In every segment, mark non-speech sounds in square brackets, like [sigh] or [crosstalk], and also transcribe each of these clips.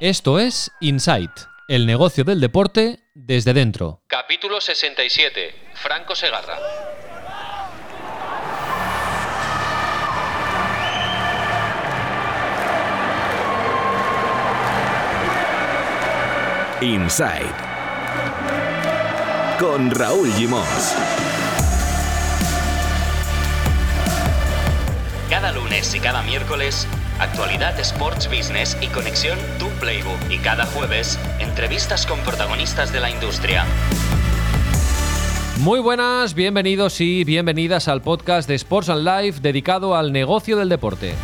Esto es Insight, el negocio del deporte desde dentro. Capítulo 67. Franco Segarra. Inside con Raúl Gimos. Cada lunes y cada miércoles, actualidad Sports Business y conexión Tu Playbook. Y cada jueves, entrevistas con protagonistas de la industria. Muy buenas, bienvenidos y bienvenidas al podcast de Sports and Life dedicado al negocio del deporte.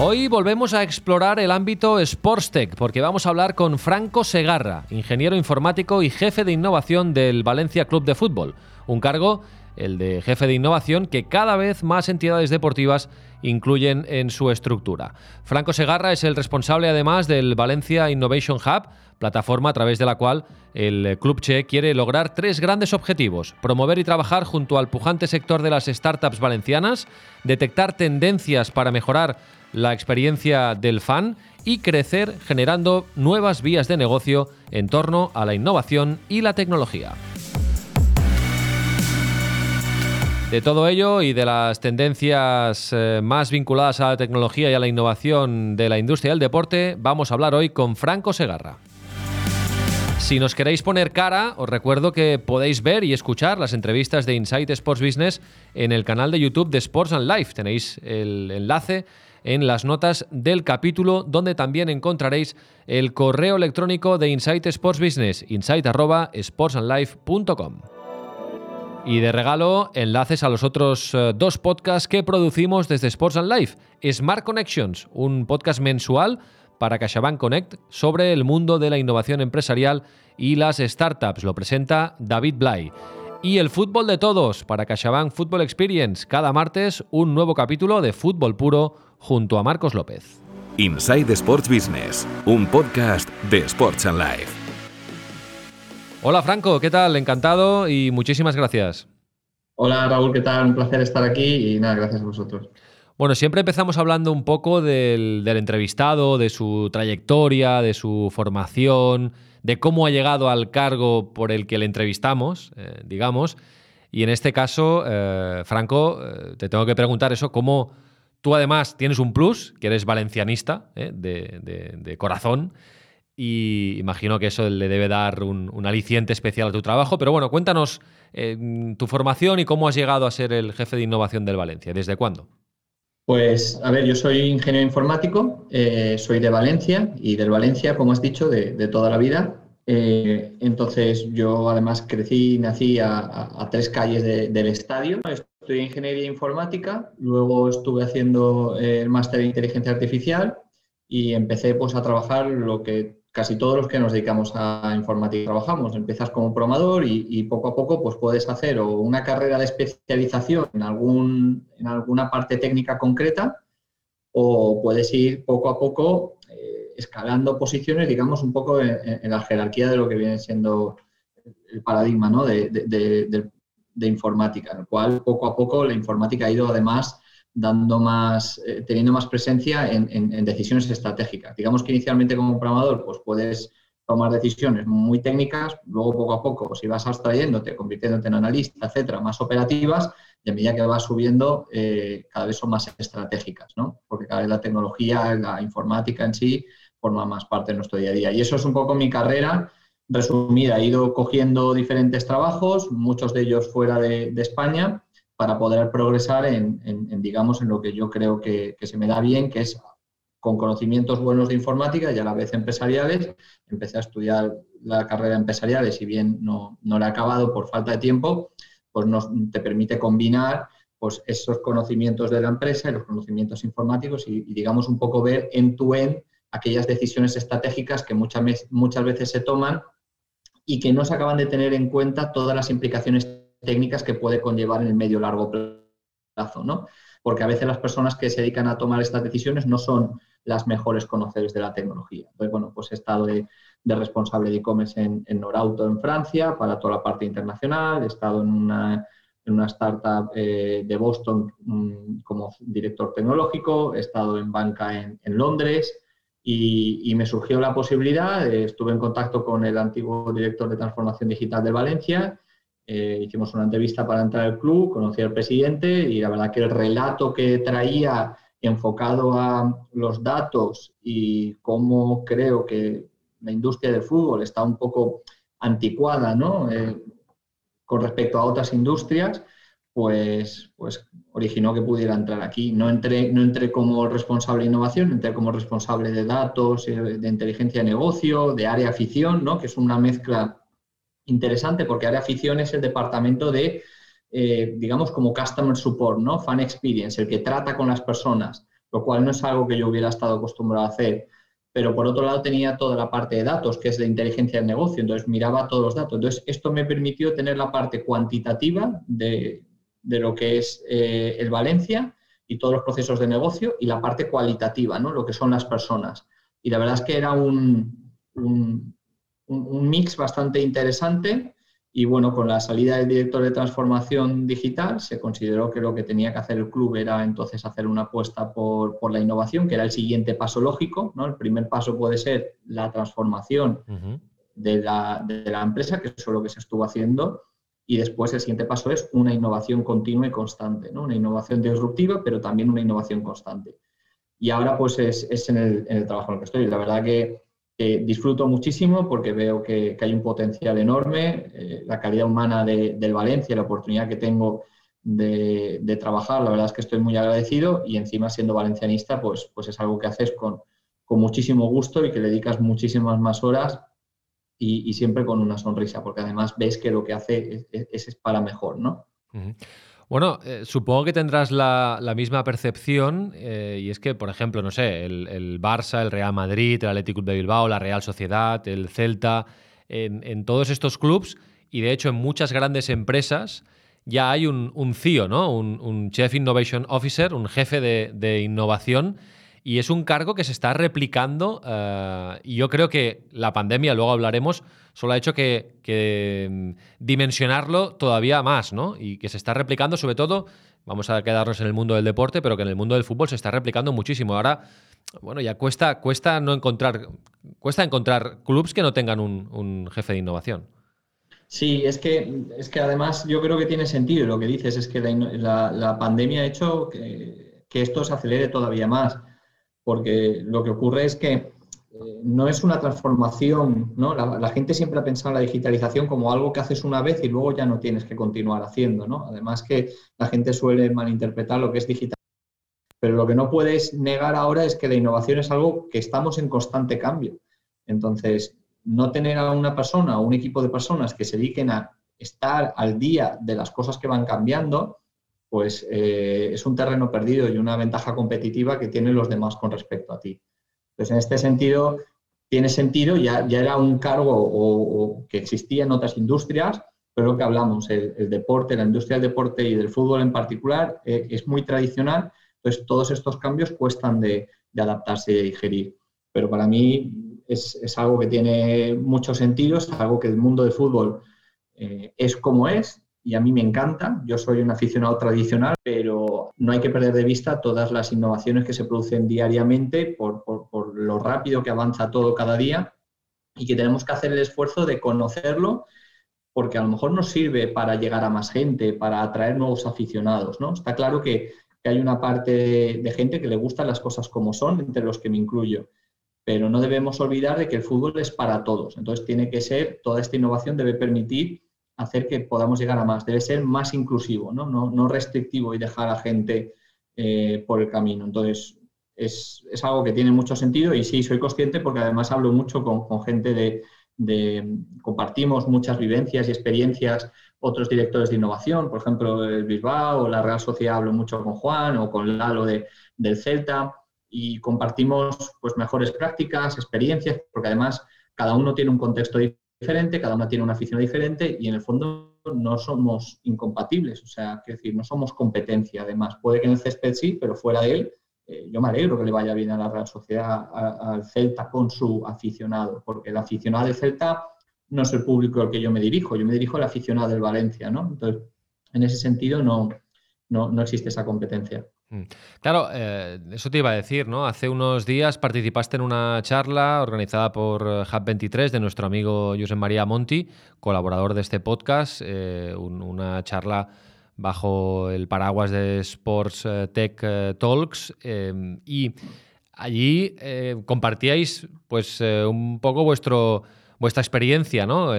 Hoy volvemos a explorar el ámbito Sportstech porque vamos a hablar con Franco Segarra, ingeniero informático y jefe de innovación del Valencia Club de Fútbol, un cargo, el de jefe de innovación, que cada vez más entidades deportivas incluyen en su estructura. Franco Segarra es el responsable además del Valencia Innovation Hub, plataforma a través de la cual el Club Che quiere lograr tres grandes objetivos. Promover y trabajar junto al pujante sector de las startups valencianas, detectar tendencias para mejorar la experiencia del fan y crecer generando nuevas vías de negocio en torno a la innovación y la tecnología. De todo ello y de las tendencias eh, más vinculadas a la tecnología y a la innovación de la industria del deporte, vamos a hablar hoy con Franco Segarra. Si nos queréis poner cara, os recuerdo que podéis ver y escuchar las entrevistas de Insight Sports Business en el canal de YouTube de Sports and Life. Tenéis el enlace en las notas del capítulo, donde también encontraréis el correo electrónico de Insight Sports Business, insight.sportsandlife.com. Y de regalo, enlaces a los otros eh, dos podcasts que producimos desde Sports and Life. Smart Connections, un podcast mensual para CaixaBank Connect sobre el mundo de la innovación empresarial y las startups. Lo presenta David Blay. Y el fútbol de todos para CaixaBank Football Experience. Cada martes un nuevo capítulo de fútbol puro junto a Marcos López. Inside Sports Business, un podcast de Sports and Life. Hola Franco, ¿qué tal? Encantado y muchísimas gracias. Hola Raúl, ¿qué tal? Un placer estar aquí y nada, gracias a vosotros. Bueno, siempre empezamos hablando un poco del, entrevistado, de su trayectoria, de su formación, de cómo ha llegado al cargo por el que le entrevistamos, eh, digamos. Y en este caso, eh, Franco, eh, te tengo que preguntar eso, ¿cómo, Tú además tienes un plus, que eres valencianista de, corazón, y imagino que eso le debe dar un, aliciente especial a tu trabajo. Pero bueno, cuéntanos eh, tu formación y cómo has llegado a ser el jefe de innovación del Valencia. ¿Desde cuándo? Pues, a ver, yo soy ingeniero informático, eh, soy de Valencia y del Valencia, como has dicho, de, toda la vida. entonces, yo además crecí y nací a, tres calles del estadio estudié ingeniería informática, luego estuve haciendo eh, el máster de inteligencia artificial y empecé pues a trabajar lo que casi todos los que nos dedicamos a informática trabajamos. Empiezas como programador y, poco a poco pues puedes hacer o una carrera de especialización en, algún, en alguna parte técnica concreta o puedes ir poco a poco eh, escalando posiciones, digamos, un poco en, la jerarquía de lo que viene siendo el paradigma ¿no? de, del de informática, en el cual poco a poco la informática ha ido además dando más, eh, teniendo más presencia en, decisiones estratégicas. Digamos que inicialmente como programador pues puedes tomar decisiones muy técnicas, luego poco a poco si vas abstrayéndote, convirtiéndote en analista, etcétera, más operativas, y a medida que vas subiendo eh, cada vez son más estratégicas, ¿no? Porque cada vez la tecnología, la informática en sí forma más parte de nuestro día a día. Y eso es un poco mi carrera resumida, he ido cogiendo diferentes trabajos, muchos de ellos fuera de, España, para poder progresar en, digamos, en lo que yo creo que, se me da bien, que es con conocimientos buenos de informática y a la vez empresariales. Empecé a estudiar la carrera empresarial y si bien no, no la he acabado por falta de tiempo, pues nos, te permite combinar pues, esos conocimientos de la empresa y los conocimientos informáticos y, digamos, un poco ver en tu en aquellas decisiones estratégicas que muchas, muchas veces se toman y que no se acaban de tener en cuenta todas las implicaciones técnicas que puede conllevar en el medio largo plazo, ¿no? Porque a veces las personas que se dedican a tomar estas decisiones no son las mejores conocedores de la tecnología. Entonces, bueno, pues he estado de, responsable de e-commerce en, Norauto en Francia para toda la parte internacional, he estado en una, en una startup eh, de Boston mm, como director tecnológico, he estado en banca en, en Londres, y, me surgió la posibilidad, estuve en contacto con el antiguo director de transformación digital de Valencia, eh, hicimos una entrevista para entrar al club, conocí al presidente y la verdad que el relato que traía enfocado a los datos y cómo creo que la industria del fútbol está un poco anticuada ¿no? Eh, con respecto a otras industrias, pues, pues originó que pudiera entrar aquí. No entré, no como responsable de innovación, entré como responsable de datos, eh, de inteligencia de negocio, de área afición, ¿no? que es una mezcla interesante porque área afición es el departamento de, eh, digamos, como customer support, ¿no? fan experience, el que trata con las personas, lo cual no es algo que yo hubiera estado acostumbrado a hacer. Pero por otro lado tenía toda la parte de datos, que es de inteligencia del negocio, entonces miraba todos los datos. Entonces esto me permitió tener la parte cuantitativa de, de lo que es eh, el Valencia y todos los procesos de negocio y la parte cualitativa, ¿no? lo que son las personas. Y la verdad es que era un, un, mix bastante interesante y bueno, con la salida del director de transformación digital se consideró que lo que tenía que hacer el club era entonces hacer una apuesta por, por la innovación, que era el siguiente paso lógico. ¿no? El primer paso puede ser la transformación de, la, de la empresa, que eso es lo que se estuvo haciendo y después el siguiente paso es una innovación continua y constante, ¿no? una innovación disruptiva, pero también una innovación constante. Y ahora pues es, en, el, trabajo en el que estoy. La verdad que disfruto muchísimo porque veo que, hay un potencial enorme, eh, la calidad humana de, del Valencia, la oportunidad que tengo de, trabajar, la verdad es que estoy muy agradecido y encima siendo valencianista pues, pues es algo que haces con, con muchísimo gusto y que le dedicas muchísimas más horas y, siempre con una sonrisa, porque además ves que lo que hace es, para mejor, ¿no? Bueno, eh, supongo que tendrás la, misma percepción eh, y es que, por ejemplo, no sé, el, Barça, el Real Madrid, el Atlético de Bilbao, la Real Sociedad, el Celta, en, todos estos clubs y de hecho en muchas grandes empresas ya hay un, CIO, ¿no? Un, Chief Innovation Officer, un jefe de innovación y es un cargo que se está replicando eh, y yo creo que la pandemia, luego hablaremos, solo ha hecho que, mm, dimensionarlo todavía más, ¿no? Y que se está replicando sobre todo, vamos a quedarnos en el mundo del deporte, pero que en el mundo del fútbol se está replicando muchísimo. Ahora, bueno, ya cuesta, cuesta no encontrar, cuesta encontrar clubs que no tengan un, jefe de innovación. Sí, es que, es que además yo creo que tiene sentido. Lo que dices es que la, pandemia ha hecho que, que esto se acelere todavía más porque lo que ocurre es que eh, no es una transformación, ¿no? La, gente siempre ha pensado en la digitalización como algo que haces una vez y luego ya no tienes que continuar haciendo, ¿no? Además que la gente suele malinterpretar lo que es digital. Pero lo que no puedes negar ahora es que la innovación es algo que estamos en constante cambio. Entonces, no tener a una persona o un equipo de personas que se dediquen a estar al día de las cosas que van cambiando, pues eh, es un terreno perdido y una ventaja competitiva que tienen los demás con respecto a ti. Entonces, en este sentido, tiene sentido, ya, ya era un cargo o, que existía en otras industrias, pero lo que hablamos, el, deporte, la industria del deporte y del fútbol en particular, eh, es muy tradicional, entonces todos estos cambios cuestan de, adaptarse y de digerir. Pero para mí es, algo que tiene mucho sentido, es algo que el mundo del fútbol eh, es como es, y a mí me encanta. Yo soy un aficionado tradicional, pero no hay que perder de vista todas las innovaciones que se producen diariamente por, lo rápido que avanza todo cada día y que tenemos que hacer el esfuerzo de conocerlo porque a lo mejor nos sirve para llegar a más gente, para atraer nuevos aficionados. ¿no? Está claro que, hay una parte de, gente que le gustan las cosas como son, entre los que me incluyo pero no debemos olvidar de que el fútbol es para todos. Entonces tiene que ser, toda esta innovación debe permitir hacer que podamos llegar a más. Debe ser más inclusivo, no, no, restrictivo y dejar a gente eh, por el camino. Entonces, es, algo que tiene mucho sentido y sí, soy consciente porque además hablo mucho con, gente de, compartimos muchas vivencias y experiencias, otros directores de innovación, por ejemplo, el Bilbao o la Real Sociedad, hablo mucho con Juan o con Lalo de, del Celta y compartimos pues mejores prácticas, experiencias, porque además cada uno tiene un contexto diferente diferente, cada una tiene una afición diferente y en el fondo no somos incompatibles, o sea, que decir, no somos competencia además. Puede que en el césped sí, pero fuera de él, eh, yo me alegro que le vaya bien a la Real Sociedad, al Celta con su aficionado, porque el aficionado del Celta no es el público al que yo me dirijo, yo me dirijo al aficionado del Valencia, ¿no? Entonces, en ese sentido no, no, no existe esa competencia. Mm. Claro, eh, eso te iba a decir, ¿no? Hace unos días participaste en una charla organizada por eh, Hub23 de nuestro amigo José María Monti, colaborador de este podcast, eh, una charla bajo el paraguas de Sports Tech Talks y allí compartíais pues un poco vuestro, vuestra experiencia, ¿no?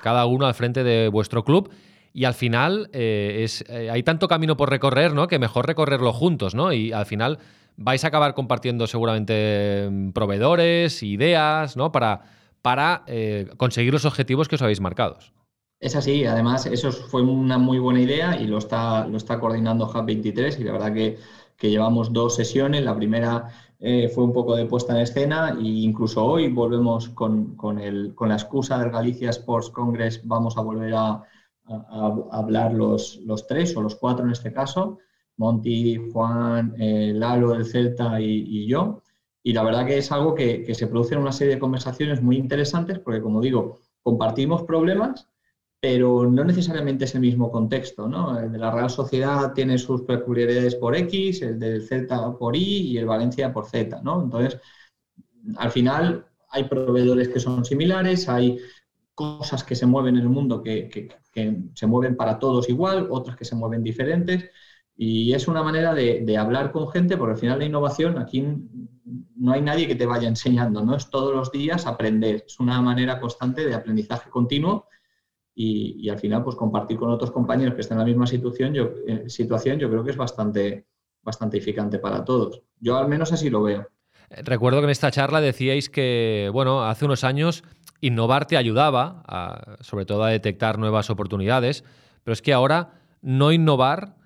cada uno al frente de vuestro club y al final eh, es, eh, hay tanto camino por recorrer, ¿no? Que mejor recorrerlo juntos, ¿no? Y al final vais a acabar compartiendo seguramente mm, proveedores, ideas, ¿no? Para, para eh, conseguir los objetivos que os habéis marcados. Es así, además eso fue una muy buena idea y lo está, lo está coordinando Hub 23 y la verdad que, que llevamos dos sesiones. La primera fue un poco de puesta en escena e incluso hoy volvemos con, con, el, con la excusa del Galicia Sports Congress, vamos a volver a, a, hablar los, los, tres o los cuatro en este caso, Monty, Juan, eh, Lalo del Celta y, yo. Y la verdad que es algo que, que se produce en una serie de conversaciones muy interesantes porque, como digo, compartimos problemas, pero no necesariamente es el mismo contexto. ¿no? El de la Real Sociedad tiene sus peculiaridades por X, el del Celta por Y y el Valencia por Z. ¿no? Entonces, al final hay proveedores que son similares, hay cosas que se mueven en el mundo que, se mueven para todos igual, otras que se mueven diferentes. Y es una manera de, hablar con gente, porque al final la innovación, aquí no hay nadie que te vaya enseñando, no es todos los días aprender, es una manera constante de aprendizaje continuo y, al final pues compartir con otros compañeros que están en la misma situación, yo, eh, situación, yo creo que es bastante, bastante edificante para todos. Yo al menos así lo veo. Recuerdo que en esta charla decíais que, bueno, hace unos años innovar te ayudaba, sobre todo a detectar nuevas oportunidades, pero es que ahora no innovar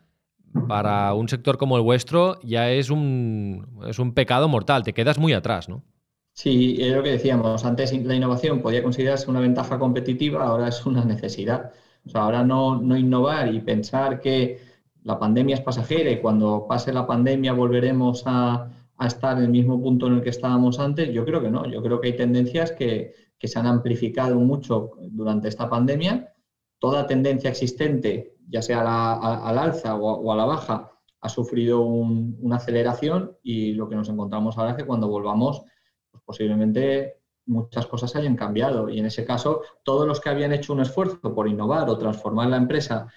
para un sector como el vuestro ya es un, es un pecado mortal, te quedas muy atrás, ¿no? Sí, es lo que decíamos, antes la innovación podía considerarse una ventaja competitiva, ahora es una necesidad. O sea, ahora no, no innovar y pensar que la pandemia es pasajera y cuando pase la pandemia volveremos a, a estar en el mismo punto en el que estábamos antes, yo creo que no. Yo creo que hay tendencias que, que se han amplificado mucho durante esta pandemia. Toda tendencia existente, ya sea al alza o a, la baja, ha sufrido una aceleración y lo que nos encontramos ahora es que cuando volvamos, pues posiblemente muchas cosas hayan cambiado. Y en ese caso, todos los que habían hecho un esfuerzo por innovar o transformar la empresa,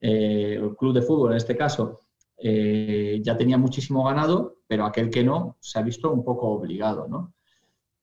eh, el club de fútbol en este caso, eh, ya tenía muchísimo ganado, pero aquel que no se ha visto un poco obligado. ¿no?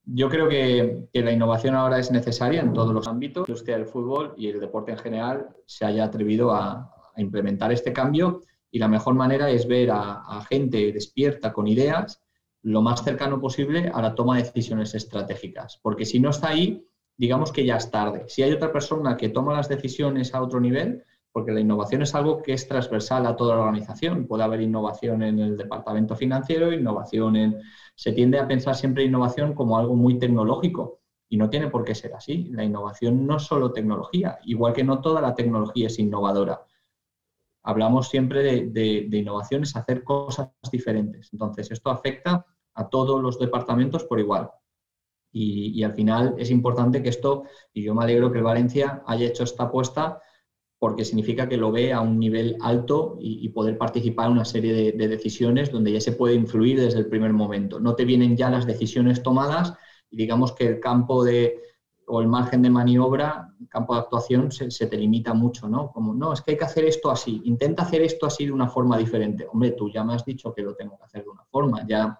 Yo creo que, la innovación ahora es necesaria en todos los ámbitos. La industria del fútbol y el deporte en general se haya atrevido a, implementar este cambio y la mejor manera es ver a, gente despierta con ideas lo más cercano posible a la toma de decisiones estratégicas. Porque si no está ahí, digamos que ya es tarde. Si hay otra persona que toma las decisiones a otro nivel, porque la innovación es algo que es transversal a toda la organización. Puede haber innovación en el departamento financiero, innovación en se tiende a pensar siempre innovación como algo muy tecnológico y no tiene por qué ser así. La innovación no es solo tecnología, igual que no toda la tecnología es innovadora. Hablamos siempre de, innovación, es hacer cosas diferentes. Entonces, esto afecta a todos los departamentos por igual. Y, y, al final es importante que esto, y yo me alegro que Valencia haya hecho esta apuesta porque significa que lo ve a un nivel alto y, poder participar en una serie de, decisiones donde ya se puede influir desde el primer momento. No te vienen ya las decisiones tomadas y digamos que el campo de o el margen de maniobra, el campo de actuación se, te limita mucho, ¿no? Como, no, es que hay que hacer esto así, intenta hacer esto así de una forma diferente. Hombre, tú ya me has dicho que lo tengo que hacer de una forma, ya,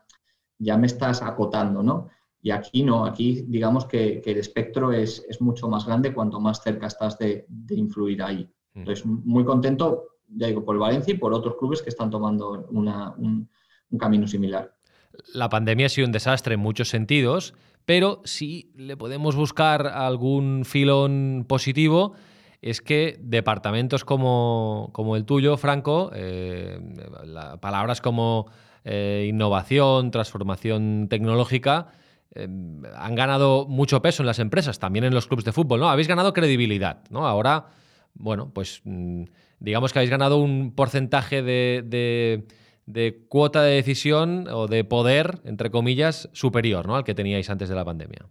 ya me estás acotando, ¿no? Y aquí no, aquí digamos que, el espectro es, mucho más grande cuanto más cerca estás de, influir ahí. Mm. Entonces, muy contento, ya digo, por Valencia y por otros clubes que están tomando un, camino similar. La pandemia ha sido un desastre en muchos sentidos, pero si le podemos buscar algún filón positivo, es que departamentos como, el tuyo, Franco, eh, palabras como eh, innovación, transformación tecnológica, Em, han ganado mucho peso en las empresas, también en los clubes de fútbol, ¿no? Habéis ganado credibilidad, ¿no? Ahora, bueno, pues mm, digamos que habéis ganado un porcentaje de, cuota de decisión o de poder, entre comillas, superior, ¿no? Al que teníais antes de la pandemia.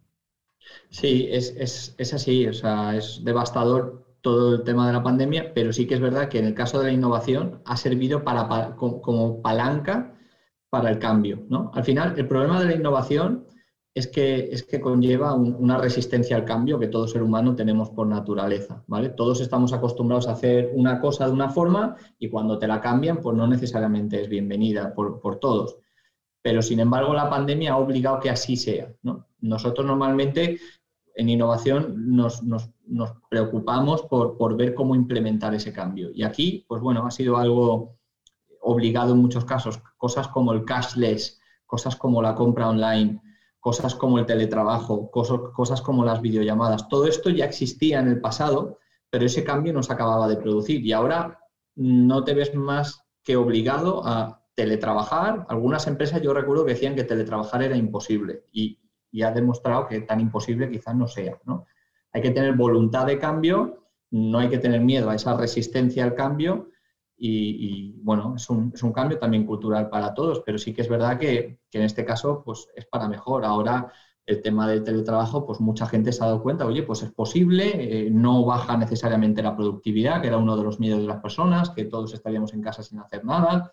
Sí, es, así, o sea, es devastador todo el tema de la pandemia, pero sí que es verdad que en el caso de la innovación ha servido para, como palanca para el cambio. ¿no? Al final, el problema de la innovación es que, es que conlleva una resistencia al cambio que todo ser humano tenemos por naturaleza. ¿vale? Todos estamos acostumbrados a hacer una cosa de una forma y cuando te la cambian, pues no necesariamente es bienvenida por, por todos. Pero sin embargo, la pandemia ha obligado que así sea. ¿no? Nosotros normalmente en innovación nos, nos, nos preocupamos por, por, ver cómo implementar ese cambio. Y aquí, pues bueno, ha sido algo obligado en muchos casos. Cosas como el cashless, cosas como la compra online, cosas como el teletrabajo, cosas, como las videollamadas. Todo esto ya existía en el pasado, pero ese cambio no se acababa de producir. Y ahora no te ves más que obligado a teletrabajar. Algunas empresas yo recuerdo que decían que teletrabajar era imposible y, y ha demostrado que tan imposible quizás no sea. Hay que tener voluntad de cambio, no hay que tener miedo a esa resistencia al cambio y, bueno, es un, es un, cambio también cultural para todos, pero sí que es verdad que, que, en este caso pues es para mejor. Ahora el tema del teletrabajo, pues mucha gente se ha dado cuenta, oye, pues es posible, eh, no baja necesariamente la productividad, que era uno de los miedos de las personas, que todos estaríamos en casa sin hacer nada.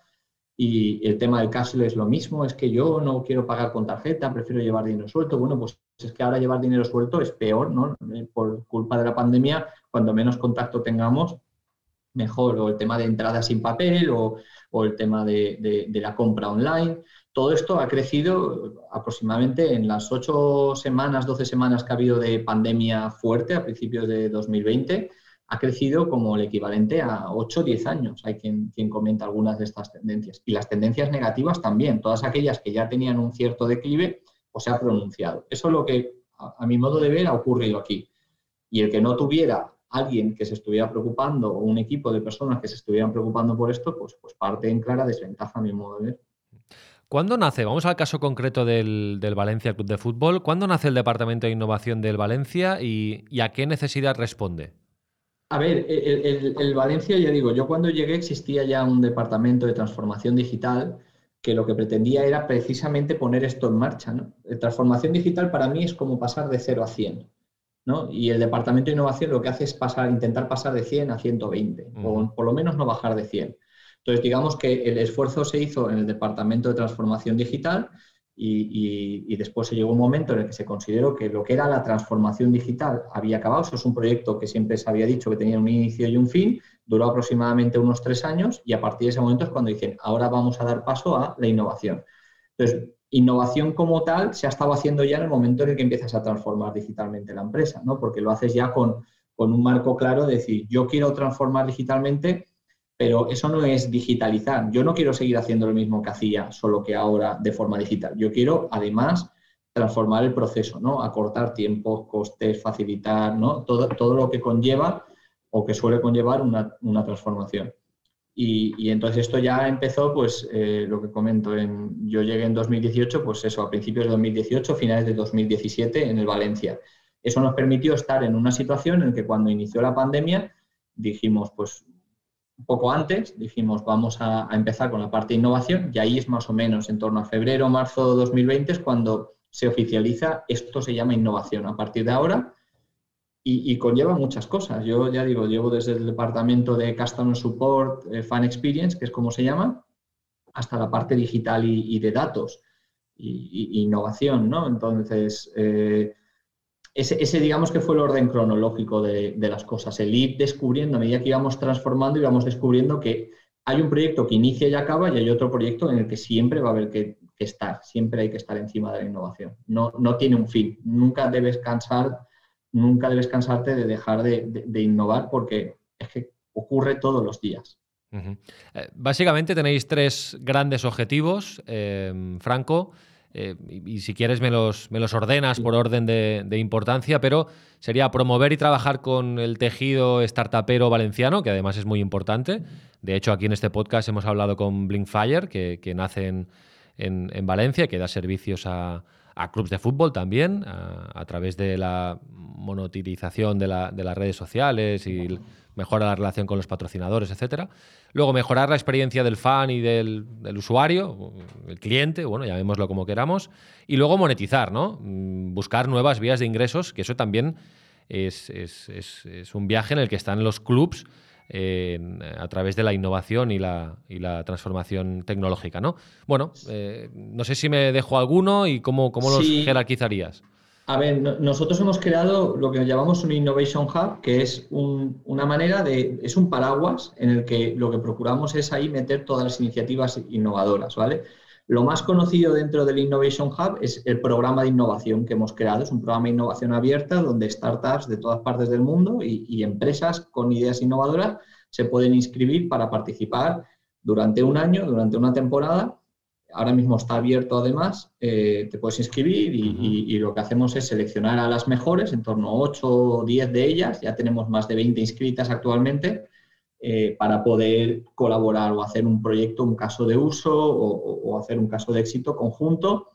Y el tema del cash es lo mismo, es que yo no quiero pagar con tarjeta, prefiero llevar dinero suelto. Bueno, pues es que ahora llevar dinero suelto es peor, ¿no? Eh, por culpa de la pandemia, cuando menos contacto tengamos, mejor. O el tema de entradas sin papel o, el tema de, de, la compra online. Todo esto ha crecido aproximadamente en las ocho semanas, doce semanas que ha habido de pandemia fuerte a principios de 2020 ha crecido como el equivalente a 8 o 10 años. Hay quien, quien comenta algunas de estas tendencias. Y las tendencias negativas también, todas aquellas que ya tenían un cierto declive, o pues se ha pronunciado. Eso es lo que, a, mi modo de ver, ha ocurrido aquí. Y el que no tuviera alguien que se estuviera preocupando o un equipo de personas que se estuvieran preocupando por esto, pues, pues parte en clara desventaja, a mi modo de ver. ¿Cuándo nace? Vamos al caso concreto del, del, Valencia Club de Fútbol. ¿Cuándo nace el Departamento de Innovación del Valencia y, y a qué necesidad responde? A ver, el, Valencia, ya digo, yo cuando llegué existía ya un departamento de transformación digital que lo que pretendía era precisamente poner esto en marcha. ¿no? transformación digital para mí es como pasar de 0 a 100. ¿No? Y el departamento de innovación lo que hace es pasar, intentar pasar de 100 a 120, o por lo menos no bajar de 100. Entonces, digamos que el esfuerzo se hizo en el departamento de transformación digital y, después se llegó un momento en el que se consideró que lo que era la transformación digital había acabado. Eso es un proyecto que siempre se había dicho que tenía un inicio y un fin, duró aproximadamente unos tres años y a partir de ese momento es cuando dicen, ahora vamos a dar paso a la innovación. Entonces, innovación como tal se ha estado haciendo ya en el momento en el que empiezas a transformar digitalmente la empresa, ¿no? porque lo haces ya con, con un marco claro de decir, yo quiero transformar digitalmente pero eso no es digitalizar. Yo no quiero seguir haciendo lo mismo que hacía, solo que ahora de forma digital. Yo quiero, además, transformar el proceso, ¿no? Acortar tiempos, costes, facilitar, ¿no? Todo, todo lo que conlleva o que suele conllevar una, transformación. Y, entonces esto ya empezó, pues, eh, lo que comento, en, yo llegué en 2018, pues eso, a principios de 2018, finales de 2017, en el Valencia. Eso nos permitió estar en una situación en que cuando inició la pandemia dijimos, pues un poco antes, dijimos vamos a, empezar con la parte de innovación y ahí es más o menos en torno a febrero marzo de 2020 es cuando se oficializa, esto se llama innovación a partir de ahora y, conlleva muchas cosas. Yo ya digo, llevo desde el departamento de Customer Support, eh, Fan Experience, que es como se llama, hasta la parte digital y, de datos y, innovación, ¿no? Entonces, eh, ese, digamos que fue el orden cronológico de, las cosas, el ir descubriendo a medida que íbamos transformando, íbamos descubriendo que hay un proyecto que inicia y acaba y hay otro proyecto en el que siempre va a haber que, estar, siempre hay que estar encima de la innovación. No, no tiene un fin, nunca debes cansar, nunca debes cansarte de dejar de, innovar porque es que ocurre todos los días. Eh, básicamente tenéis tres grandes objetivos, eh, Franco. Eh, y, si quieres me los, me los ordenas por orden de, importancia, pero sería promover y trabajar con el tejido startupero valenciano, que además es muy importante. De hecho, aquí en este podcast hemos hablado con Blinkfire, que, que nace en, en, Valencia, que da servicios a, a clubes de fútbol también, a, través de la monetización de, la, de, las redes sociales y mejora la relación con los patrocinadores, etcétera. Luego, mejorar la experiencia del fan y del, usuario, el cliente, bueno, llamémoslo como queramos. Y luego monetizar, ¿no? Mm, buscar nuevas vías de ingresos, que eso también es, un viaje en el que están los a través de la innovación y la, transformación tecnológica, ¿no? Bueno, eh, no sé si me dejo alguno y cómo, cómo los jerarquizarías. A ver, nosotros hemos creado lo que llamamos un Innovation Hub, que es una manera de, es un paraguas en el que lo que procuramos es ahí meter todas las iniciativas innovadoras, ¿vale? Lo más conocido dentro del Innovation Hub es el programa de innovación que hemos creado. Es un programa de innovación abierta donde startups de todas partes del mundo y, empresas con ideas innovadoras se pueden inscribir para participar durante un año, durante una temporada. Ahora mismo está abierto además, eh, te puedes inscribir y, lo que hacemos es seleccionar a las mejores, en torno a 8 o 10 de ellas, ya tenemos más de 20 inscritas actualmente, eh, para poder colaborar o hacer un proyecto, un caso de uso o, hacer un caso de éxito conjunto.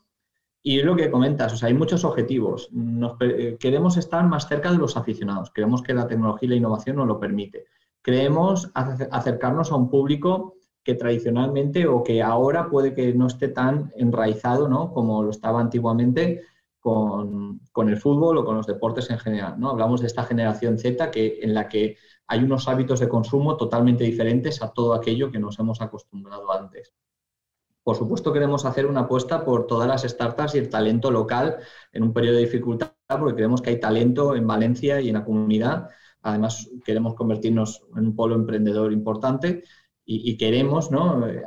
Y es lo que comentas, o sea, hay muchos objetivos. Eh, queremos estar más cerca de los aficionados, creemos que la tecnología y la innovación nos lo permite. Creemos acercarnos a un público que tradicionalmente o que ahora puede que no esté tan enraizado ¿no? como lo estaba antiguamente con, con, el fútbol o con los deportes en general. ¿no? Hablamos de esta generación Z que, en la que hay unos hábitos de consumo totalmente diferentes a todo aquello que nos hemos acostumbrado antes. Por supuesto, queremos hacer una apuesta por todas las startups y el talento local en un periodo de dificultad, porque creemos que hay talento en Valencia y en la comunidad. Además, queremos convertirnos en un polo emprendedor importante y, queremos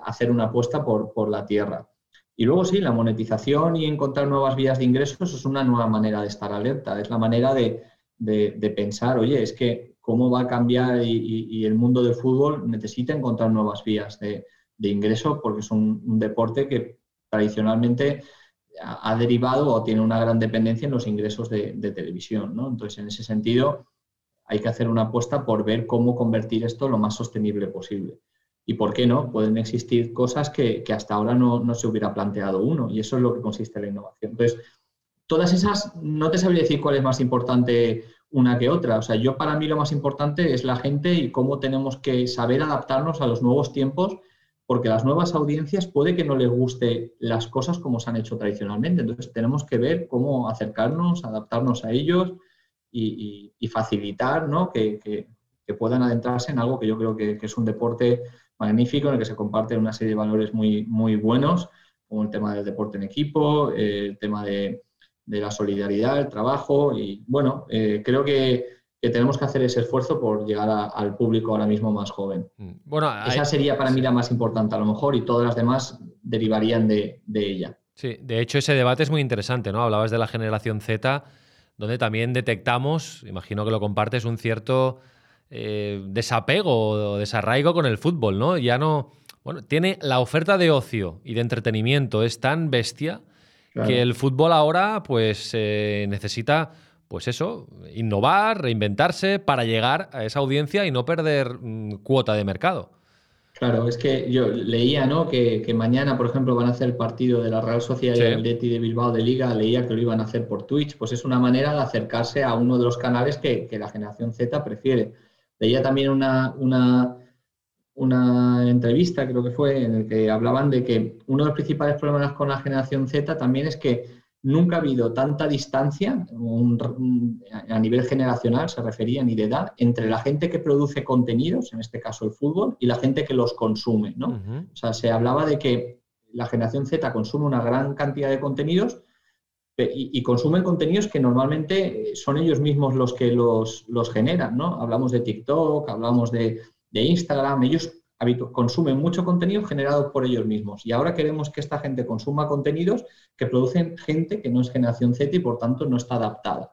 hacer una apuesta por, la tierra. Y luego sí, la monetización y encontrar nuevas vías de ingresos es una nueva manera de estar alerta, es la manera de, de pensar, oye, es que cómo va a cambiar y, el mundo del fútbol necesita encontrar nuevas vías de, ingreso porque es un, deporte que tradicionalmente ha, derivado o tiene una gran dependencia en los ingresos de, televisión. Entonces, en ese sentido, hay que hacer una apuesta por ver cómo convertir esto lo más sostenible posible. Y por qué no, pueden existir cosas que, hasta ahora no, no, se hubiera planteado uno, y eso es lo que consiste la innovación. Entonces, todas esas, no te sabría decir cuál es más importante una que otra. O sea, yo para mí lo más importante es la gente y cómo tenemos que saber adaptarnos a los nuevos tiempos, porque las nuevas audiencias puede que no les guste las cosas como se han hecho tradicionalmente. Entonces tenemos que ver cómo acercarnos, adaptarnos a ellos y, facilitar ¿no? que, puedan adentrarse en algo que yo creo que, es un deporte magnífico en el que se comparten una serie de valores muy, muy buenos, como el tema del deporte en equipo, el tema de, de la solidaridad, el trabajo y bueno, eh, creo que, tenemos que hacer ese esfuerzo por llegar al público ahora mismo más joven. Mm. Bueno, Esa sería para mí la más importante a lo mejor y todas las demás derivarían de, ella. Sí, de hecho ese debate es muy interesante, ¿no? Hablabas de la generación Z, donde también detectamos, imagino que lo compartes, un cierto eh, desapego o desarraigo con el fútbol, ¿no? Ya no... Bueno, tiene la oferta de ocio y de entretenimiento es tan bestia que el fútbol ahora pues eh, necesita pues eso, innovar, reinventarse para llegar a esa audiencia y no perder mm, cuota de mercado. Claro, es que yo leía ¿no? que, mañana, por ejemplo, van a hacer el partido de la Real Sociedad y el Leti de Bilbao de Liga, leía que lo iban a hacer por Twitch, pues es una manera de acercarse a uno de los canales que, que la generación Z prefiere. Leía también una, una una entrevista, creo que fue, en el que hablaban de que uno de los principales problemas con la generación Z también es que nunca ha habido tanta distancia a nivel generacional, se refería ni de edad, entre la gente que produce contenidos, en este caso el fútbol, y la gente que los consume. ¿no? O sea, se hablaba de que la generación Z consume una gran cantidad de contenidos y, consumen contenidos que normalmente son ellos mismos los que los, los generan. ¿no? Hablamos de TikTok, hablamos de de Instagram, ellos consumen mucho contenido generado por ellos mismos. Y ahora queremos que esta gente consuma contenidos que producen gente que no es generación Z y por tanto no está adaptada.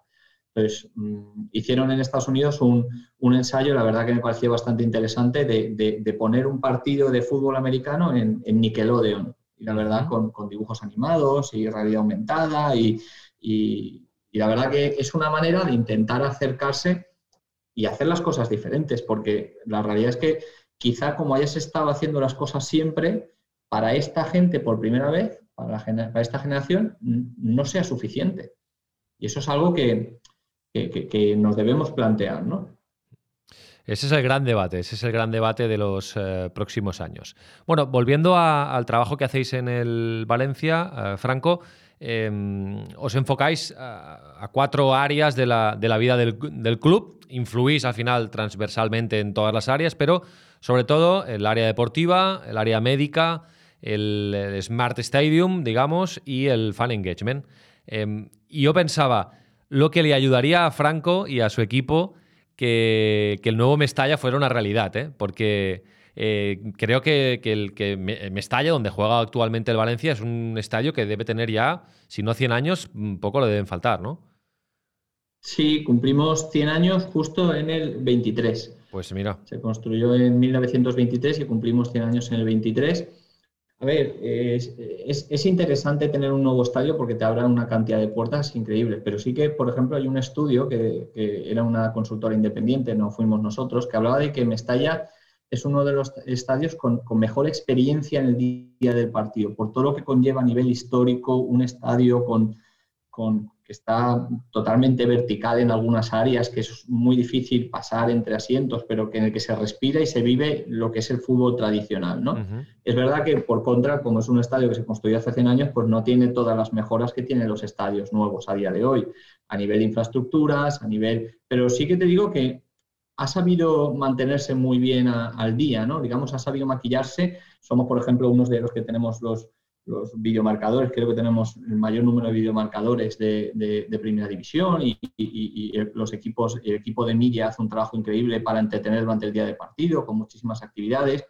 Entonces, mm, hicieron en Estados Unidos un, ensayo, la verdad que me pareció bastante interesante, de, poner un partido de fútbol americano en, Nickelodeon. Y la verdad, con, dibujos animados y realidad aumentada. Y, y la verdad que es una manera de intentar acercarse y hacer las cosas diferentes, porque la realidad es que quizá como hayas estado haciendo las cosas siempre, para esta gente por primera vez, para, para esta generación, no sea suficiente. Y eso es algo que, nos debemos plantear, ¿no? Ese es el gran debate, ese es el gran debate de los eh, próximos años. Bueno, volviendo al trabajo que hacéis en el Valencia, eh, Franco, em, os enfocáis a, cuatro áreas de la, vida del, club, influís al final transversalmente en todas las áreas, pero sobre todo el área deportiva, el área médica, el, Smart Stadium, digamos, y el Fan Engagement. Em, y yo pensaba, lo que le ayudaría a Franco y a su equipo que, el nuevo Mestalla fuera una realidad, ¿eh? porque eh, creo que, el que Mestalla, donde juega actualmente el Valencia, es un estadio que debe tener ya, si no 100 años, poco le deben faltar, ¿no? Sí, cumplimos 100 años justo en el 23. Pues mira. Se construyó en 1923 y cumplimos 100 años en el 23. A ver, es, interesante tener un nuevo estadio porque te abran una cantidad de puertas increíbles, pero sí que, por ejemplo, hay un estudio que, era una consultora independiente, no fuimos nosotros, que hablaba de que Mestalla es uno de los estadios con, mejor experiencia en el día del partido, por todo lo que conlleva a nivel histórico, un estadio con, con que está totalmente vertical en algunas áreas, que es muy difícil pasar entre asientos, pero que en el que se respira y se vive lo que es el fútbol tradicional. ¿no? Es verdad que, por contra, como es un estadio que se construyó hace 100 años, pues no tiene todas las mejoras que tienen los estadios nuevos a día de hoy, a nivel de infraestructuras, a nivel... Pero sí que te digo que ha sabido mantenerse muy bien al día, ¿no? Digamos, ha sabido maquillarse. Somos, por ejemplo, unos de los que tenemos los los videomarcadores, creo que tenemos el mayor número de videomarcadores de, de, primera división y, los equipos, el equipo de media hace un trabajo increíble para entretener durante el día de partido con muchísimas actividades.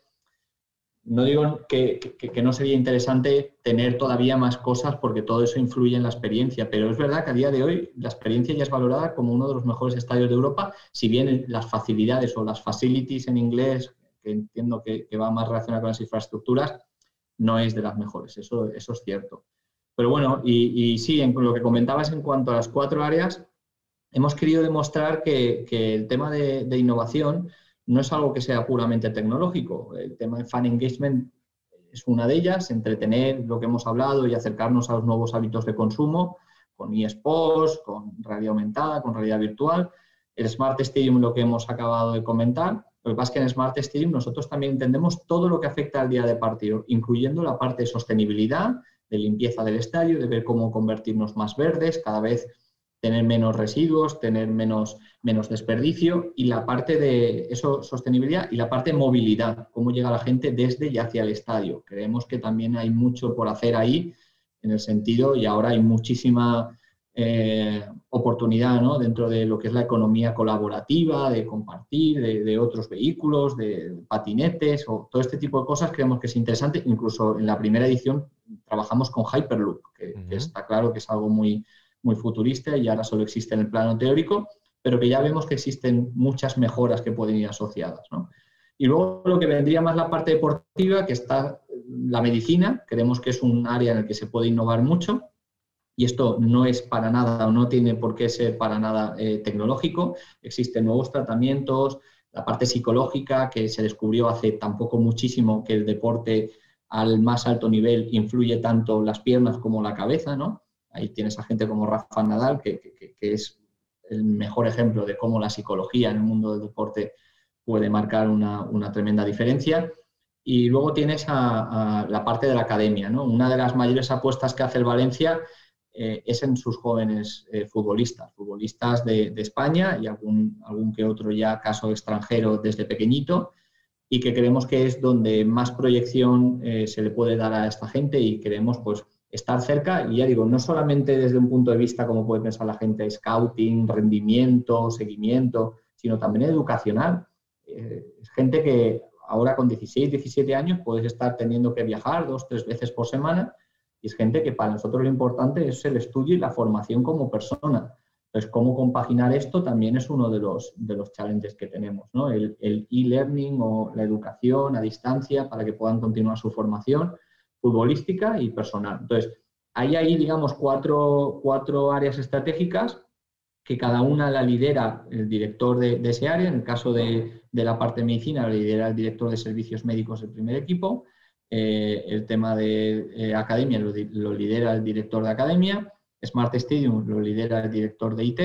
No digo que, no sería interesante tener todavía más cosas porque todo eso influye en la experiencia, pero es verdad que a día de hoy la experiencia ya es valorada como uno de los mejores estadios de Europa, si bien las facilidades o las facilities en inglés, que entiendo que, va más relacionado con las infraestructuras, no es de las mejores, eso, eso es cierto. Pero bueno, y, sí, en lo que comentabas en cuanto a las cuatro áreas, hemos querido demostrar que, el tema de, innovación no es algo que sea puramente tecnológico. El tema de fan engagement es una de ellas, entretener lo que hemos hablado y acercarnos a los nuevos hábitos de consumo con eSports, con realidad aumentada, con realidad virtual. El Smart Stadium, lo que hemos acabado de comentar, lo que pasa es que en Smart Stadium nosotros también entendemos todo lo que afecta al día de partido, incluyendo la parte de sostenibilidad, de limpieza del estadio, de ver cómo convertirnos más verdes, cada vez tener menos residuos, tener menos, menos desperdicio y la parte de eso, sostenibilidad y la parte de movilidad, cómo llega la gente desde y hacia el estadio. Creemos que también hay mucho por hacer ahí en el sentido y ahora hay muchísima eh, oportunidad ¿no? dentro de lo que es la economía colaborativa, de compartir, de, otros vehículos, de patinetes o todo este tipo de cosas creemos que es interesante. Incluso en la primera edición trabajamos con Hyperloop, que, está claro que es algo muy, muy futurista y ahora solo existe en el plano teórico, pero que ya vemos que existen muchas mejoras que pueden ir asociadas. Y luego lo que vendría más la parte deportiva, que está la medicina, creemos que es un área en el que se puede innovar mucho y esto no es para nada o no tiene por qué ser para nada eh, tecnológico. Existen nuevos tratamientos, la parte psicológica que se descubrió hace tampoco muchísimo que el deporte al más alto nivel influye tanto las piernas como la cabeza, ¿no? Ahí tienes a gente como Rafa Nadal, que, es el mejor ejemplo de cómo la psicología en el mundo del deporte puede marcar una, tremenda diferencia. Y luego tienes a, la parte de la academia, ¿no? Una de las mayores apuestas que hace el Valencia eh, es en sus jóvenes eh, futbolistas, futbolistas de, España y algún, algún que otro ya caso extranjero desde pequeñito y que creemos que es donde más proyección eh, se le puede dar a esta gente y queremos pues estar cerca y ya digo, no solamente desde un punto de vista como puede pensar la gente, scouting, rendimiento, seguimiento, sino también educacional. es gente que ahora con 16, 17 años puedes estar teniendo que viajar dos, tres veces por semana y es gente que para nosotros lo importante es el estudio y la formación como persona. Entonces, cómo compaginar esto también es uno de los, de los challenges que tenemos, ¿no? El e-learning o la educación a distancia para que puedan continuar su formación futbolística y personal. Entonces, hay ahí, digamos, cuatro, cuatro áreas estratégicas que cada una la lidera el director de, ese área. En el caso de, de, la parte de medicina, la lidera el director de servicios médicos del primer equipo. Eh, el tema de eh, academia lo, lidera el director de academia, Smart Stadium lo lidera el director de IT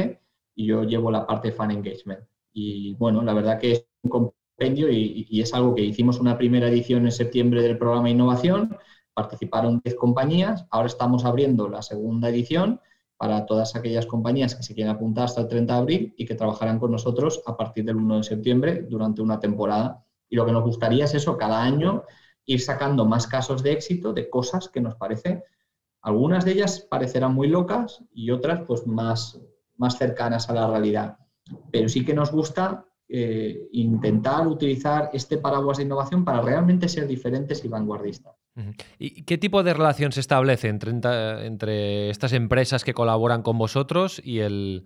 y yo llevo la parte fan engagement. Y bueno, la verdad que es un compendio y, es algo que hicimos una primera edición en septiembre del programa Innovación, participaron 10 compañías, ahora estamos abriendo la segunda edición para todas aquellas compañías que se quieren apuntar hasta el 30 de abril y que trabajarán con nosotros a partir del 1 de septiembre durante una temporada. Y lo que nos gustaría es eso, cada año ir sacando más casos de éxito de cosas que nos parece, algunas de ellas parecerán muy locas y otras pues más, más cercanas a la realidad. Pero sí que nos gusta eh, intentar utilizar este paraguas de innovación para realmente ser diferentes y vanguardistas. ¿Y qué tipo de relación se establece entre, estas empresas que colaboran con vosotros y el,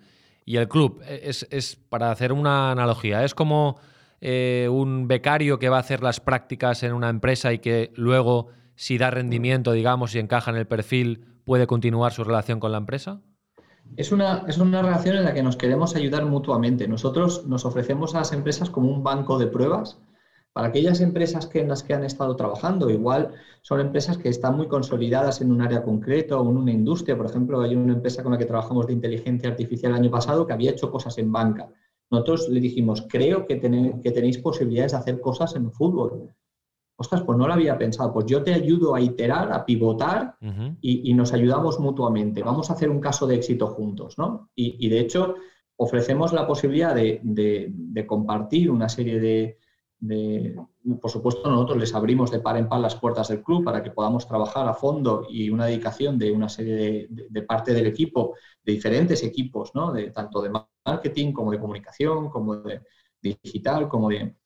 club? Es, es, para hacer una analogía, es como eh, un becario que va a hacer las prácticas en una empresa y que luego, si da rendimiento, digamos, y encaja en el perfil, puede continuar su relación con la empresa? Es una, es una relación en la que nos queremos ayudar mutuamente. Nosotros nos ofrecemos a las empresas como un banco de pruebas para aquellas empresas que en las que han estado trabajando. Igual son empresas que están muy consolidadas en un área concreto o en una industria. Por ejemplo, hay una empresa con la que trabajamos de inteligencia artificial el año pasado que había hecho cosas en banca. Nosotros le dijimos, creo que, que tenéis posibilidades de hacer cosas en fútbol. Ostras, pues no lo había pensado. Pues yo te ayudo a iterar, a pivotar y, nos ayudamos mutuamente. Vamos a hacer un caso de éxito juntos, ¿no? Y, de hecho, ofrecemos la posibilidad de compartir una serie de, por supuesto, nosotros les abrimos de par en par las puertas del club para que podamos trabajar a fondo y una dedicación de una serie de, parte del equipo, de diferentes equipos, ¿no? de, tanto de marketing como de comunicación, como de, digital, como de,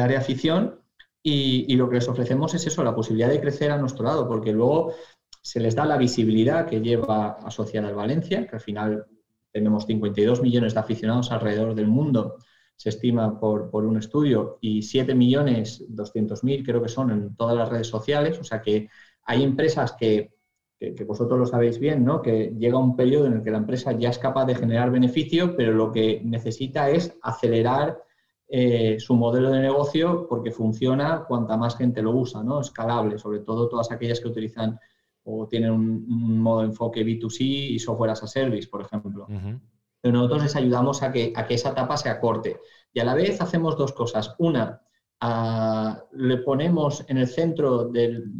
área afición. Y, lo que les ofrecemos es eso, la posibilidad de crecer a nuestro lado, porque luego se les da la visibilidad que lleva asociada al Valencia, que al final tenemos 52 millones de aficionados alrededor del mundo se estima por, por un estudio, y 7.200.000 creo que son en todas las redes sociales, o sea que hay empresas que, que, vosotros lo sabéis bien, ¿no? que llega un periodo en el que la empresa ya es capaz de generar beneficio, pero lo que necesita es acelerar eh, su modelo de negocio porque funciona cuanta más gente lo usa, ¿no? escalable, sobre todo todas aquellas que utilizan o tienen un, modo de enfoque B2C y software as a service, por ejemplo pero nosotros les ayudamos a que, a que esa etapa se acorte. Y a la vez hacemos dos cosas. Una, le ponemos en el centro del,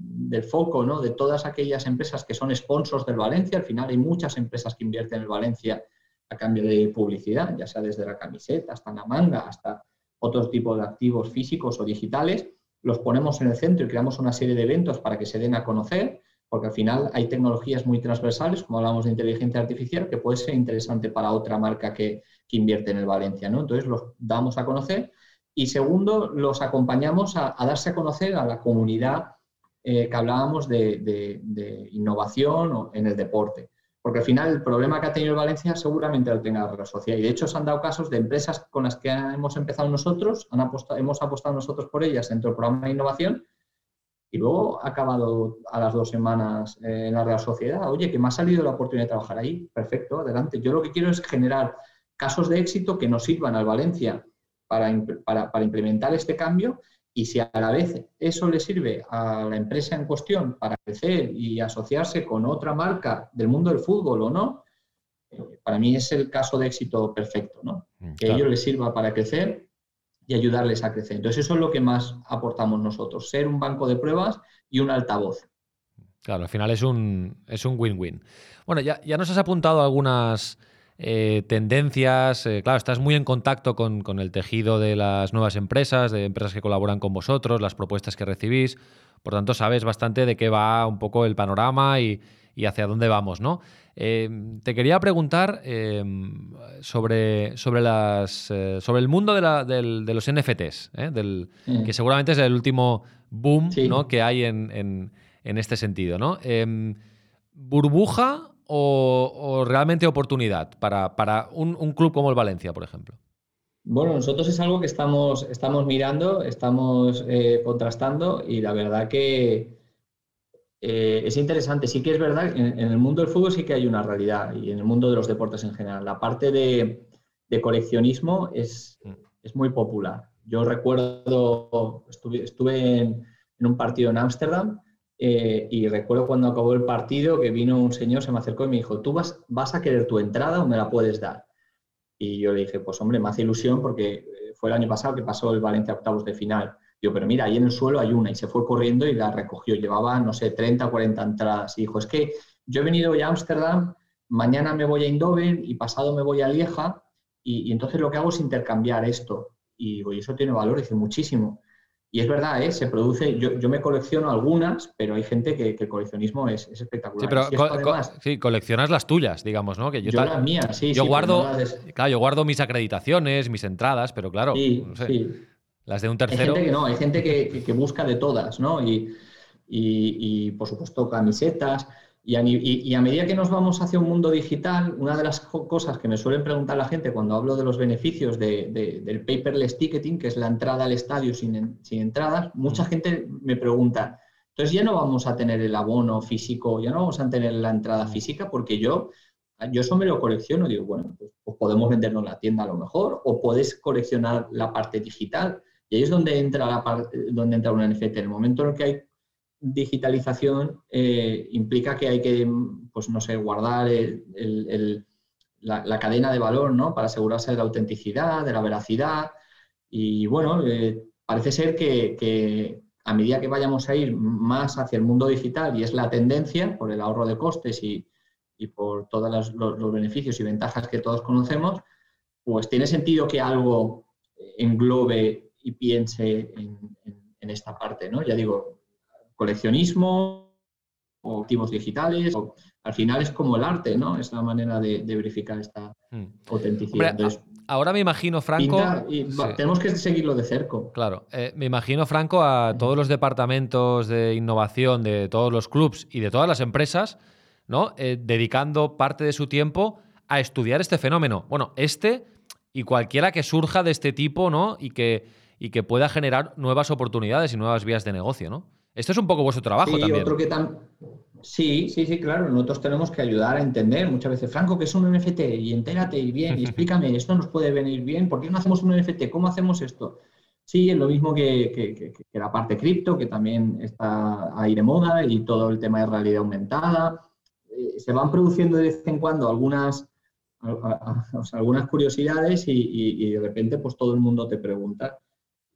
foco ¿no? de todas aquellas empresas que son sponsors del Valencia. Al final hay muchas empresas que invierten en Valencia a cambio de publicidad, ya sea desde la camiseta hasta la manga, hasta otro tipo de activos físicos o digitales. Los ponemos en el centro y creamos una serie de eventos para que se den a conocer porque al final hay tecnologías muy transversales, como hablamos de inteligencia artificial, que puede ser interesante para otra marca que, invierte en el Valencia. ¿no? Entonces los damos a conocer y segundo, los acompañamos a, darse a conocer a la comunidad eh, que hablábamos de, innovación en el deporte. Porque al final el problema que ha tenido el Valencia seguramente lo tenga la sociedad. Y de hecho se han dado casos de empresas con las que hemos empezado nosotros, han hemos apostado nosotros por ellas dentro del programa de innovación y luego ha acabado a las dos semanas en la Real Sociedad. Oye, que me ha salido la oportunidad de trabajar ahí. Perfecto, adelante. Yo lo que quiero es generar casos de éxito que nos sirvan al Valencia para, para, implementar este cambio y si a la vez eso le sirve a la empresa en cuestión para crecer y asociarse con otra marca del mundo del fútbol o no, eh, para mí es el caso de éxito perfecto, ¿no? Mm, que a ellos les sirva para crecer y ayudarles a crecer. Entonces, eso es lo que más aportamos nosotros, ser un banco de pruebas y un altavoz. Claro, al final es un es un win-win. Bueno, ya, ya, nos has apuntado algunas eh, tendencias. Eh, claro, estás muy en contacto con, con, el tejido de las nuevas empresas, de empresas que colaboran con vosotros, las propuestas que recibís. Por tanto, sabes bastante de qué va un poco el panorama y, y hacia dónde vamos, ¿no? Em, te quería preguntar em, sobre, sobre, las, eh, sobre el mundo de, los NFTs, ¿eh? del, mm. que seguramente es el último boom que hay en, este sentido. ¿no? Em, ¿Burbuja o, realmente oportunidad para, un, club como el Valencia, por ejemplo? Bueno, nosotros es algo que estamos, estamos mirando, estamos eh, contrastando y la verdad que, eh, es interesante, sí que es verdad, en, en, el mundo del fútbol sí que hay una realidad y en el mundo de los deportes en general. La parte de, coleccionismo es, mm. es, muy popular. Yo recuerdo, estuve, estuve en, un partido en Ámsterdam eh, y recuerdo cuando acabó el partido que vino un señor, se me acercó y me dijo, ¿tú vas, vas a querer tu entrada o me la puedes dar? Y yo le dije, pues hombre, me hace ilusión porque fue el año pasado que pasó el Valencia octavos de final Digo, pero mira, ahí en el suelo hay una y se fue corriendo y la recogió. Llevaba, no sé, 30 o 40 entradas. Y dijo, es que yo he venido hoy a Ámsterdam, mañana me voy a Eindhoven y pasado me voy a Lieja y, entonces lo que hago es intercambiar esto. Y digo, y eso tiene valor, dice, muchísimo. Y es verdad, ¿eh? se produce, yo, yo, me colecciono algunas, pero hay gente que, el coleccionismo es, espectacular. Sí, pero sí, coleccionas las tuyas, digamos, ¿no? Que yo, las mías, sí. Yo guardo, claro, yo guardo mis acreditaciones, mis entradas, pero claro, no sé, las de un tercero. Hay gente que no, hay gente que, que busca de todas, ¿no? Y, y, y, por supuesto, camisetas. Y a, medida que nos vamos hacia un mundo digital, una de las cosas que me suelen preguntar la gente cuando hablo de los beneficios del paperless ticketing, que es la entrada al estadio sin, entradas, mucha gente me pregunta, entonces ya no vamos a tener el abono físico, ya no vamos a tener la entrada física, porque yo, yo eso me lo colecciono. Digo, bueno, pues, pues podemos venderlo en la tienda a lo mejor, o puedes coleccionar la parte digital. Y ahí es donde entra, la donde entra NFT. En el momento en el que hay digitalización eh, implica que hay que, pues no sé, guardar la, cadena de valor, ¿no? Para asegurarse de la autenticidad, de la veracidad. Y bueno, eh, parece ser que, a medida que vayamos a ir más hacia el mundo digital, y es la tendencia por el ahorro de costes y, por todos los, beneficios y ventajas que todos conocemos, pues tiene sentido que algo englobe y piense en, en esta parte, ¿no? Ya digo, coleccionismo o activos digitales. al final es como el arte, ¿no? Es la manera de, verificar esta hmm. autenticidad. ahora me imagino, Franco. Tenemos que seguirlo de cerca. Claro, eh, me imagino, Franco, a todos los departamentos de innovación de todos los clubs y de todas las empresas, ¿no? Eh, dedicando parte de su tiempo a estudiar este fenómeno. Bueno, este y cualquiera que surja de este tipo, ¿no? Y que, y que pueda generar nuevas oportunidades y nuevas vías de negocio, ¿no? Esto es un poco vuestro trabajo sí, también. Otro que Sí, sí, sí, claro. Nosotros tenemos que ayudar a entender muchas veces, Franco, que es un NFT y entérate y bien, y [laughs] explícame, esto nos puede venir bien, ¿por qué no hacemos un NFT? ¿Cómo hacemos esto? Sí, es lo mismo que, la parte cripto, que también está ahí de moda y todo el tema de realidad aumentada. Eh, se van produciendo de vez en cuando algunas, algunas curiosidades y, y de repente pues todo el mundo te pregunta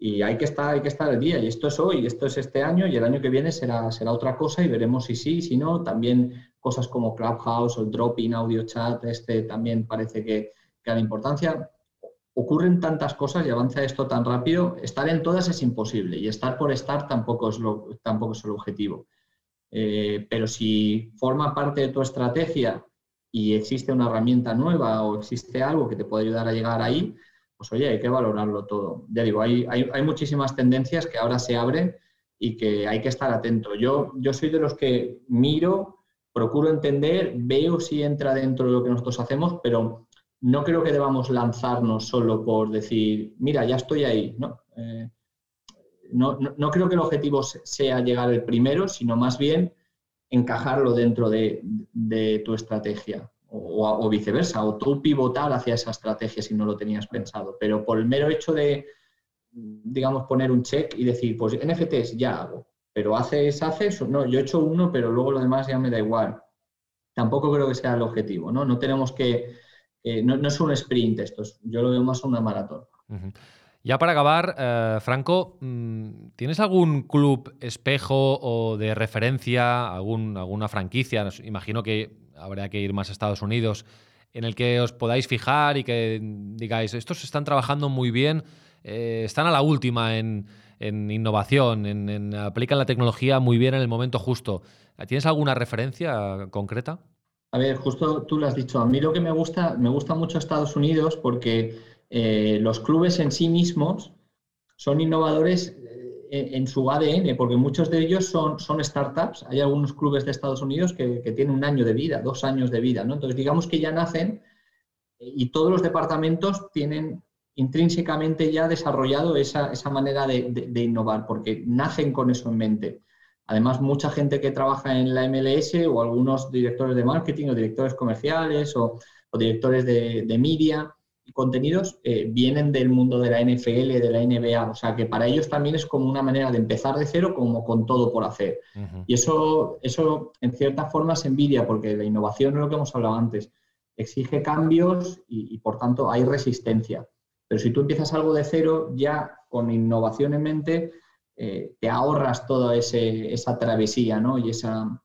y hay que estar, hay que estar día. Y esto es hoy, esto es este año y el año que viene será, será otra cosa y veremos si sí, si no. También cosas como Clubhouse o el drop-in audio chat, este también parece que, que da importancia. Ocurren tantas cosas y avanza esto tan rápido, estar en todas es imposible y estar por estar tampoco es, lo, tampoco es el objetivo. Eh, pero si forma parte de tu estrategia y existe una herramienta nueva o existe algo que te puede ayudar a llegar ahí, pues oye, hay que valorarlo todo. Ya digo, hay, hay, muchísimas tendencias que ahora se abren y que hay que estar atento. Yo, yo soy de los que miro, procuro entender, veo si entra dentro de lo que nosotros hacemos, pero no creo que debamos lanzarnos solo por decir, mira, ya estoy ahí. No, eh, no, no, creo que el objetivo sea llegar el primero, sino más bien encajarlo dentro de, de tu estrategia o, viceversa, o tú pivotar hacia esa estrategia si no lo tenías pensado. Pero por el mero hecho de, digamos, poner un check y decir, pues NFTs ya hago, pero haces, haces, no, yo he hecho uno, pero luego lo demás ya me da igual. Tampoco creo que sea el objetivo, ¿no? No tenemos que, no, es un sprint esto, yo lo veo más una maratón. Ya para acabar, eh, Franco, mm, ¿tienes algún club espejo o de referencia, algún, alguna franquicia? Imagino que habría que ir más a Estados Unidos, en el que os podáis fijar y que digáis, estos están trabajando muy bien, eh, están a la última en, innovación, en, aplican la tecnología muy bien en el momento justo. ¿Tienes alguna referencia concreta? A ver, justo tú lo has dicho. A mí lo que me gusta, me gusta mucho Estados Unidos porque eh, los clubes en sí mismos son innovadores en, su ADN, porque muchos de ellos son, son startups. Hay algunos clubes de Estados Unidos que, tienen un año de vida, dos años de vida. ¿no? Entonces, digamos que ya nacen y todos los departamentos tienen intrínsecamente ya desarrollado esa, manera de, innovar, porque nacen con eso en mente. Además, mucha gente que trabaja en la MLS o algunos directores de marketing o directores comerciales o, directores de, de media, contenidos eh, vienen del mundo de la NFL, de la NBA, o sea que para ellos también es como una manera de empezar de cero como con todo por hacer. Y eso, eso en cierta forma se envidia porque la innovación es lo que hemos hablado antes, exige cambios y, por tanto hay resistencia. Pero si tú empiezas algo de cero, ya con innovación en mente, eh, te ahorras toda esa travesía ¿no? y, esa,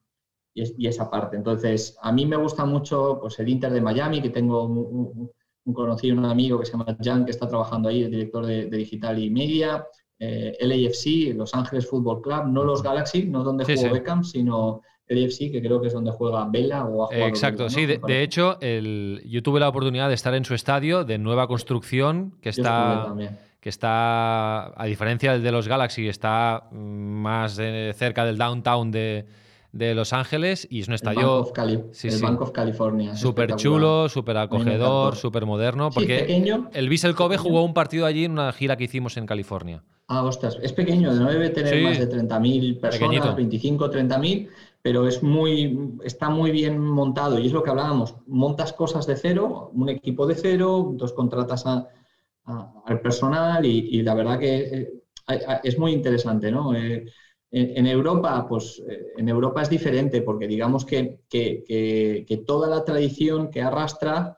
y, esa parte. Entonces, a mí me gusta mucho pues, el Inter de Miami, que tengo un, conocido, un amigo que se llama Jan, que está trabajando ahí, el director de, digital y media. Eh, LAFC, Los Ángeles Football Club, no los Galaxy, no donde jugó Beckham, sino el AFC, que creo que es donde juega Vela o Exacto, sí. De, hecho, el, yo tuve la oportunidad de estar en su estadio de nueva construcción, que está, que está, a diferencia del de los Galaxy, está más cerca del downtown de, Los Ángeles y es un estadio. El Bank of, California. Súper chulo, súper acogedor, súper moderno. Porque el Vissel Kobe jugó un partido allí en una gira que hicimos en California. Ah, ostras, es pequeño, no debe tener más de 30.000 personas, 25, 30.000, pero es muy, está muy bien montado y es lo que hablábamos, montas cosas de cero, un equipo de cero, dos contratas al personal y, la verdad que eh, es muy interesante, ¿no? Eh, en, Europa, pues eh, en Europa es diferente porque digamos que, que toda la tradición que arrastra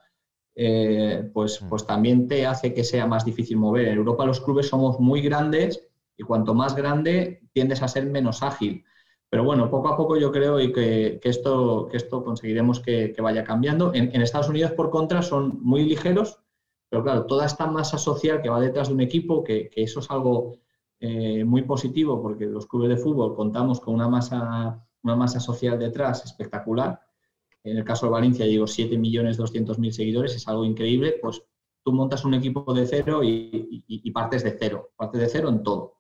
pues, mm. pues también te hace que sea más difícil mover. En Europa los clubes somos muy grandes y cuanto más grande tiendes a ser menos ágil. Pero bueno, poco a poco yo creo que, que esto, que esto conseguiremos que, vaya cambiando. En, Estados Unidos, por contra, son muy ligeros, pero claro, toda esta masa social que va detrás de un equipo, que, eso es algo eh, muy positivo, porque los clubes de fútbol contamos con una masa, una masa social detrás espectacular. En el caso de Valencia, digo 7.200.000 seguidores, es algo increíble. Pues tú montas un equipo de cero y, partes de cero, partes de cero en todo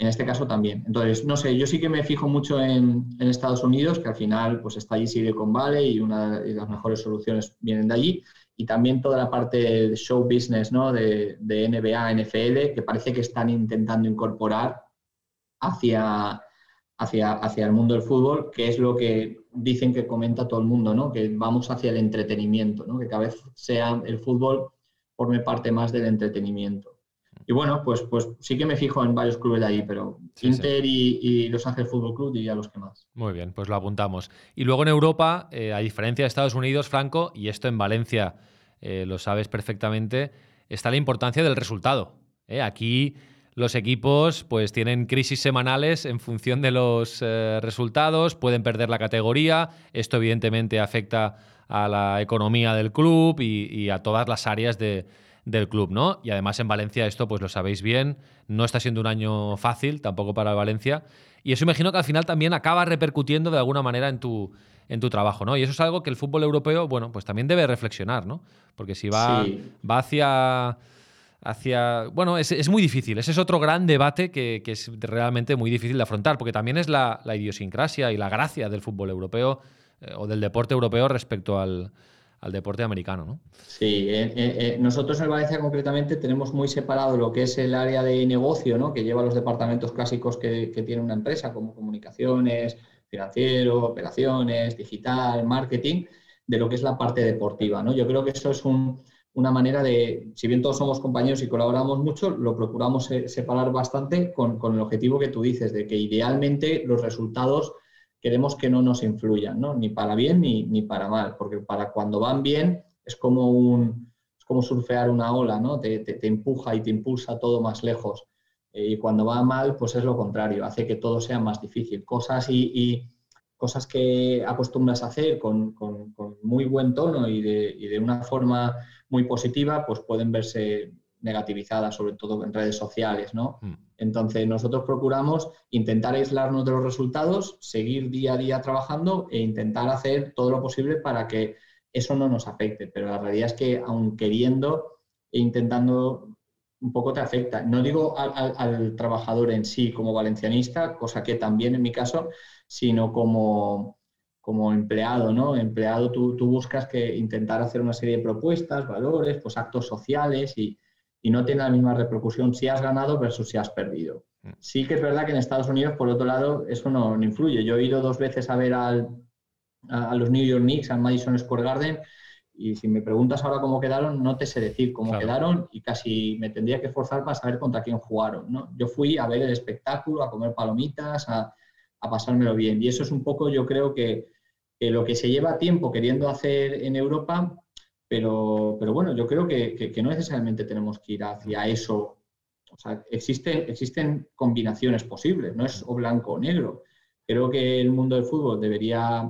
en este caso también. Entonces, no sé, yo sí que me fijo mucho en, Estados Unidos, que al final pues está allí Silicon Valley y una de las mejores soluciones vienen de allí, y también toda la parte de show business, ¿no? De, NBA, NFL, que parece que están intentando incorporar hacia, hacia, hacia el mundo del fútbol, que es lo que dicen que comenta todo el mundo, ¿no? Que vamos hacia el entretenimiento, ¿no? Que cada vez sea el fútbol forme parte más del entretenimiento. Y bueno, pues, pues sí que me fijo en varios clubes de ahí, pero Inter Y, Los Ángeles Fútbol Club diría los que más. Muy bien, pues lo apuntamos. Y luego en Europa, eh, a diferencia de Estados Unidos, Franco, y esto en Valencia eh, lo sabes perfectamente, está la importancia del resultado. ¿eh? Aquí los equipos pues tienen crisis semanales en función de los resultados, pueden perder la categoría, esto evidentemente afecta a la economía del club y a todas las áreas de del club, ¿no? Y además en Valencia esto, pues lo sabéis bien, no está siendo un año fácil tampoco para Valencia. Y eso imagino que al final también acaba repercutiendo de alguna manera en tu, en tu trabajo, ¿no? Y eso es algo que el fútbol europeo, bueno, pues también debe reflexionar, ¿no? Porque si va, va hacia... Hacia. Bueno, es, muy difícil. Ese es otro gran debate que, es realmente muy difícil de afrontar, porque también es la, idiosincrasia y la gracia del fútbol europeo eh, o del deporte europeo respecto al, al deporte americano, ¿no? Sí, eh, eh, nosotros en Valencia concretamente tenemos muy separado lo que es el área de negocio, ¿no? que lleva los departamentos clásicos que, tiene una empresa, como comunicaciones, financiero, operaciones, digital, marketing, de lo que es la parte deportiva. ¿no? Yo creo que eso es una manera de, si bien todos somos compañeros y colaboramos mucho, lo procuramos separar bastante con, con el objetivo que tú dices, de que idealmente los resultados queremos que no nos influyan, ¿no? ni para bien ni, ni, para mal, porque para cuando van bien es como, un, es como surfear una ola, ¿no? Te, te, empuja y te impulsa todo más lejos. Eh, y cuando va mal, pues es lo contrario, hace que todo sea más difícil. Cosas y, y cosas que acostumbras a hacer con, con, con muy buen tono y de, y de, una forma muy positiva, pues pueden verse negativizadas, sobre todo en redes sociales, ¿no? Mm. Entonces, nosotros procuramos intentar aislarnos de los resultados, seguir día a día trabajando e intentar hacer todo lo posible para que eso no nos afecte. Pero la realidad es que, aun queriendo e intentando, un poco te afecta. No digo al, trabajador en sí como valencianista, cosa que también en mi caso, sino como, como empleado, ¿no? Empleado, tú, tú buscas que intentar hacer una serie de propuestas, valores, pues actos sociales y, y no tiene la misma repercusión si has ganado versus si has perdido. Mm. Sí que es verdad que en Estados Unidos, por otro lado, eso no, influye. Yo he ido dos veces a ver al, a, los New York Knicks, al Madison Square Garden, y si me preguntas ahora cómo quedaron, no te sé decir cómo quedaron y casi me tendría que esforzar para saber contra quién jugaron. ¿no? Yo fui a ver el espectáculo, a comer palomitas, a, a pasármelo bien. Y eso es un poco, yo creo que, que lo que se lleva tiempo queriendo hacer en Europa, pero, pero bueno, yo creo que, no necesariamente tenemos que ir hacia eso o sea, existen, existen combinaciones posibles, no es o blanco o negro. Creo que el mundo del fútbol debería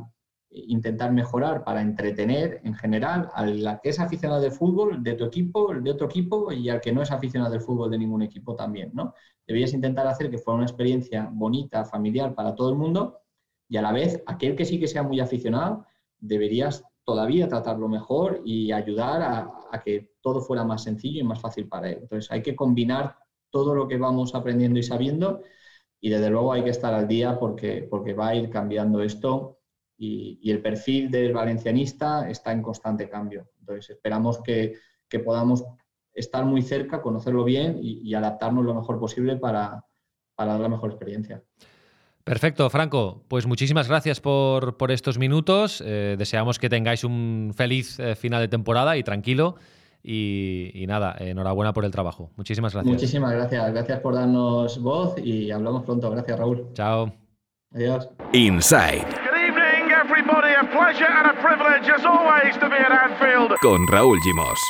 intentar mejorar para entretener en general al que es aficionado de fútbol de tu equipo, de otro equipo y al que no es aficionado del fútbol de ningún equipo también, ¿no? Deberías intentar hacer que fuera una experiencia bonita, familiar para todo el mundo y a la vez aquel que sí que sea muy aficionado deberías todavía tratarlo mejor y ayudar a, a que todo fuera más sencillo y más fácil para él. Entonces hay que combinar todo lo que vamos aprendiendo y sabiendo y desde luego hay que estar al día porque, porque va a ir cambiando esto y, el perfil del valencianista está en constante cambio. Entonces, esperamos que, podamos estar muy cerca, conocerlo bien y, adaptarnos lo mejor posible para, dar la mejor experiencia. Perfecto, Franco. Pues muchísimas gracias por, estos minutos. Eh, deseamos que tengáis un feliz eh, final de temporada y tranquilo. Y, y, nada, enhorabuena por el trabajo. Muchísimas gracias. Muchísimas gracias. Gracias por darnos voz y hablamos pronto. Gracias, Raúl. Chao. Adiós. Inside. Con Raúl Gimos.